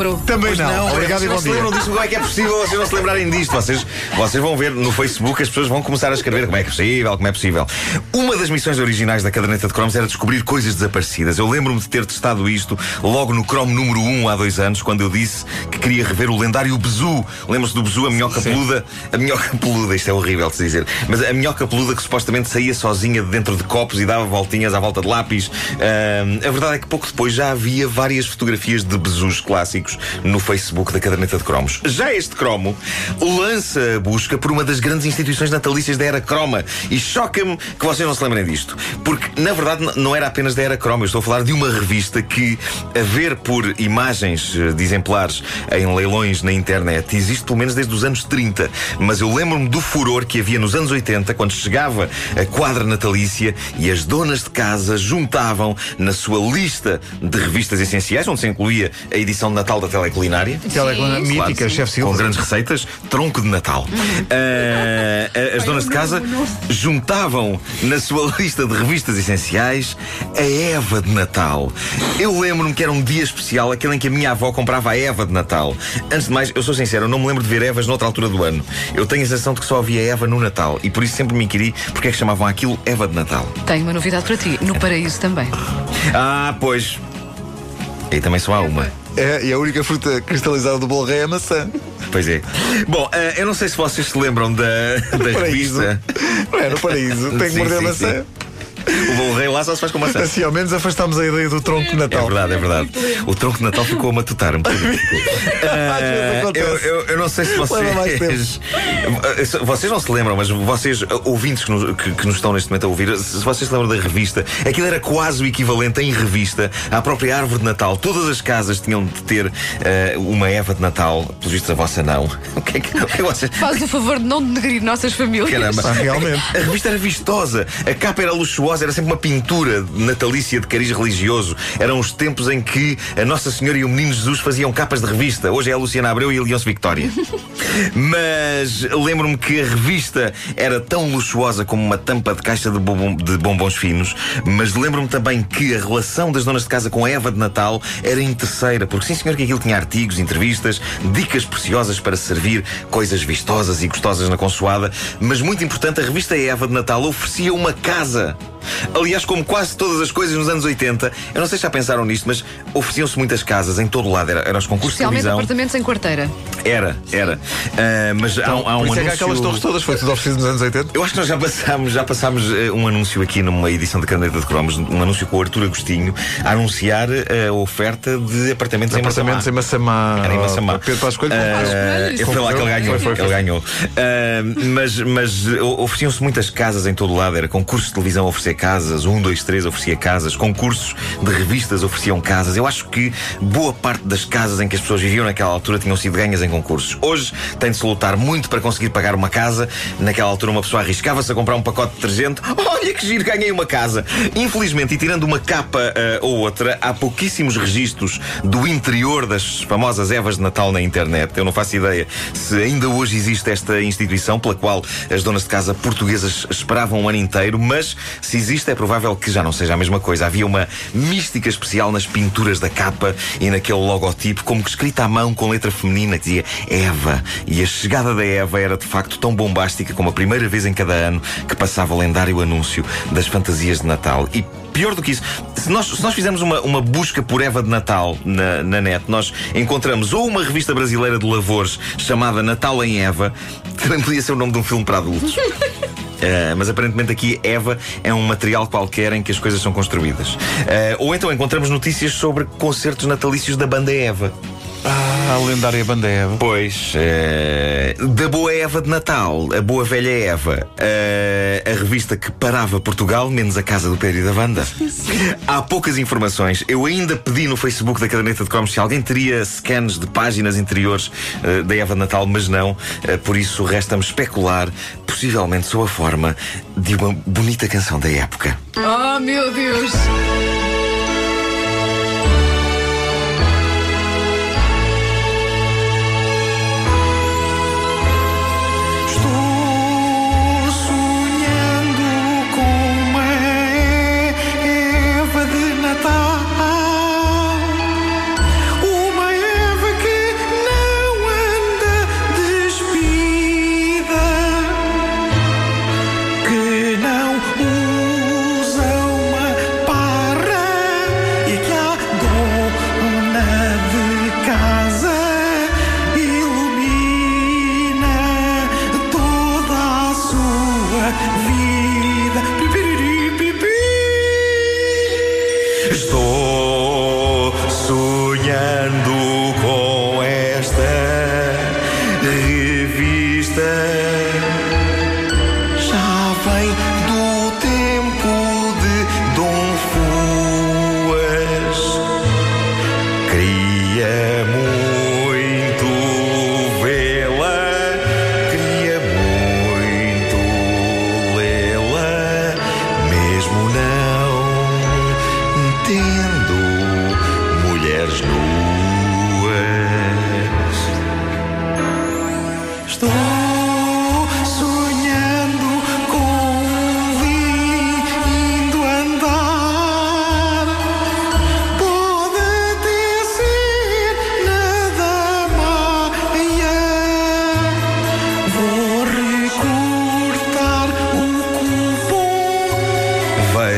Também Pois não, Obrigado e vocês não bom dia. lembram disso, como é que é possível vocês não se lembrarem disto? Vocês, vocês vão ver no Facebook, as pessoas vão começar a escrever como é que é possível, como é possível. Uma das missões originais da caderneta de cromos era descobrir coisas desaparecidas. Eu lembro-me de ter testado isto logo no cromo número 1 há dois anos, quando eu disse que queria rever o lendário Bezu. Lembra-se do Bezu, a minhoca peluda? A minhoca peluda, isto é horrível de se dizer, mas a minhoca peluda que supostamente saía sozinha de dentro de copos e dava voltinhas à volta de lápis. Ahm, a verdade é que pouco depois já havia várias fotografias de Bezus clássicos no Facebook da caderneta de cromos. Já este cromo lança a busca por uma das grandes instituições natalícias da era croma. E choca-me que vocês não se lembrem disto, porque na verdade não era apenas da era croma, eu estou a falar de uma revista que, a ver por imagens eh, de exemplares em leilões na internet, existe pelo menos desde os anos 30, mas eu lembro-me do furor que havia nos anos 80 quando chegava a quadra natalícia e as donas de casa juntavam na sua lista de revistas essenciais, onde se incluía a edição de Natal da Teleculinária. Telecoluna Sim. mítica, Claro, chefe Com grandes receitas, tronco de Natal. Ah, as donas de casa juntavam na sua lista de revistas essenciais a Eva de Natal. Eu lembro-me que era um dia especial, aquele em que a minha avó comprava a Eva de Natal. Antes de mais, eu sou sincero, eu não me lembro de ver Evas noutra altura do ano. Eu tenho a sensação de que só havia Eva no Natal e por isso sempre me inquiri porque é que chamavam aquilo Eva de Natal. Tenho uma novidade para ti. No paraíso também. Ah, pois. Aí também só há uma. É, e a única fruta cristalizada do bolo rei é a maçã. Pois é. Bom, ah, eu não sei se vocês se lembram da, da Paraíso. revista. Não é no paraíso. Tem que Sim, morder a sim, maçã. O bolo rei lá só se faz com maçã. Assim, ao menos afastamos a ideia do tronco de É Natal. verdade, é verdade. O tronco de Natal ficou a matutar um bocadinho. Ah, acontece. eu, eu- eu não sei se vocês. Vocês não se lembram, mas vocês, ouvintes que nos, que- que nos estão neste momento a ouvir, se vocês se lembram da revista, aquilo era quase o equivalente em revista à própria árvore de Natal. Todas as casas tinham de ter ah, uma Eva de Natal. Pelos vistos, a vossa não. O que é que, o que é que vocês. Faz o favor de não denegrir nossas famílias. Caramba. Ah, realmente. A revista era vistosa, a capa era luxuosa, era sempre uma pintura natalícia de cariz religioso. Eram os tempos em que a Nossa Senhora e o Menino Jesus faziam capas de revista. Hoje é a Luciana Abreu e a Leonce Victória. Mas lembro-me que a revista era tão luxuosa como uma tampa de caixa de, bombom- de bombons finos, mas lembro-me também que a relação das donas de casa com a Eva de Natal era interesseira, porque sim senhor que aquilo tinha artigos, entrevistas, dicas preciosas para servir coisas vistosas e gostosas na consoada, mas muito importante, a revista Eva de Natal oferecia uma casa. Aliás, como quase todas as coisas nos anos 80, eu não sei se já pensaram nisto, mas ofereciam-se muitas casas em todo o lado. Era, era os concursos de televisão. apartamentos em quarteira. Era, era. Ah, mas há, um- há um Por isso é que anúncio. há aquelas torres todas foi tudo oferecido nos anos 80. Eu acho que nós já passámos, já passámos eh, um anúncio aqui numa edição da Caneta de Cromos, um anúncio com o Artur Agostinho, a anunciar eh, a oferta de apartamentos, Apartamentos em Massamá. Massamá. Era em Massamá. Pedro Coelho. Ah, Coelho. foi lá que ele ganhou. Foi, foi, foi. Ele ganhou. Ah, mas mas o- ofereciam-se muitas casas em todo o lado. Era concursos de televisão a oferecer casas, dois, três oferecia casas, concursos de revistas ofereciam casas. Eu acho que boa parte das casas em que as pessoas viviam naquela altura tinham sido ganhas em concursos. Hoje tem de se lutar muito para conseguir pagar uma casa. Naquela altura uma pessoa arriscava-se a comprar um pacote de detergente. Olha que giro, ganhei uma casa. Infelizmente, e tirando uma capa ah, ou outra, há pouquíssimos registros do interior das famosas Evas de Natal na internet. Eu não faço ideia se ainda hoje existe esta instituição pela qual as donas de casa portuguesas esperavam um ano inteiro, mas se existe é provável que já não seja a mesma coisa. Havia uma mística especial nas pinturas da capa e naquele logotipo, como que escrita à mão com letra feminina que dizia Eva. E a chegada da Eva era de facto tão bombástica como a primeira vez em cada ano que passava o lendário anúncio das fantasias de Natal. E Pior do que isso, se nós, se nós fizermos uma, uma busca por Eva de Natal na, na net, nós encontramos ou uma revista brasileira de lavores chamada Natal em Eva, que também podia ser o nome de um filme para adultos. Eh, mas aparentemente aqui Eva é um material qualquer em que as coisas são construídas. Eh, ou então encontramos notícias sobre concertos natalícios da banda Eva. Ah, a lendária banda Eva. Pois, eh, da boa Eva de Natal, a boa velha Eva, eh, a revista que parava Portugal, menos a casa do Pedro e da Wanda. Há poucas informações. Eu ainda pedi no Facebook da caderneta de cromos se alguém teria scans de páginas interiores eh, da Eva de Natal, mas não. Por isso resta-me especular, possivelmente sob a forma de uma bonita canção da época. Oh, meu Deus!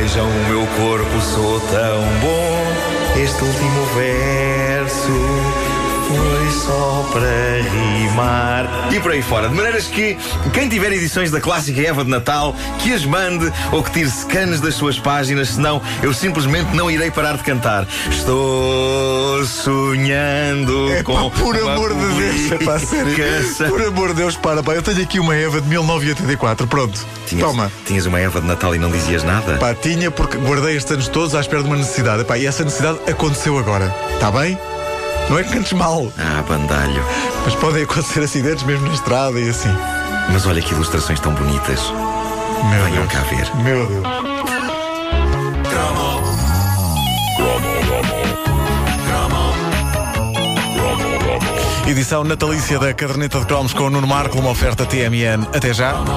Vejam o meu corpo, sou tão bom. Este último verso foi só para rimar. E por aí fora. De maneiras que quem tiver edições da clássica Eva de Natal, que as mande ou que tire scans das suas páginas, senão eu simplesmente não irei parar de cantar. Estou sonhando É com. pá, por amor de Deus, é pá, sério. Por amor de Deus, para, pá. Eu tenho aqui uma Eva de 1984. Pronto. Tinhas, Toma. tinhas uma Eva de Natal e não dizias nada? Pá, tinha porque guardei estes anos todos à espera de uma necessidade. Pá, e essa necessidade aconteceu agora. Está bem? Não é que cantes mal, Ah, bandalho. mas podem acontecer acidentes mesmo na estrada e assim. Mas olha que ilustrações tão bonitas. Meu Venham Deus. cá ver. Meu Deus. Edição natalícia da Caderneta de Cromos com o Nuno Marco, uma oferta TMN. Até já.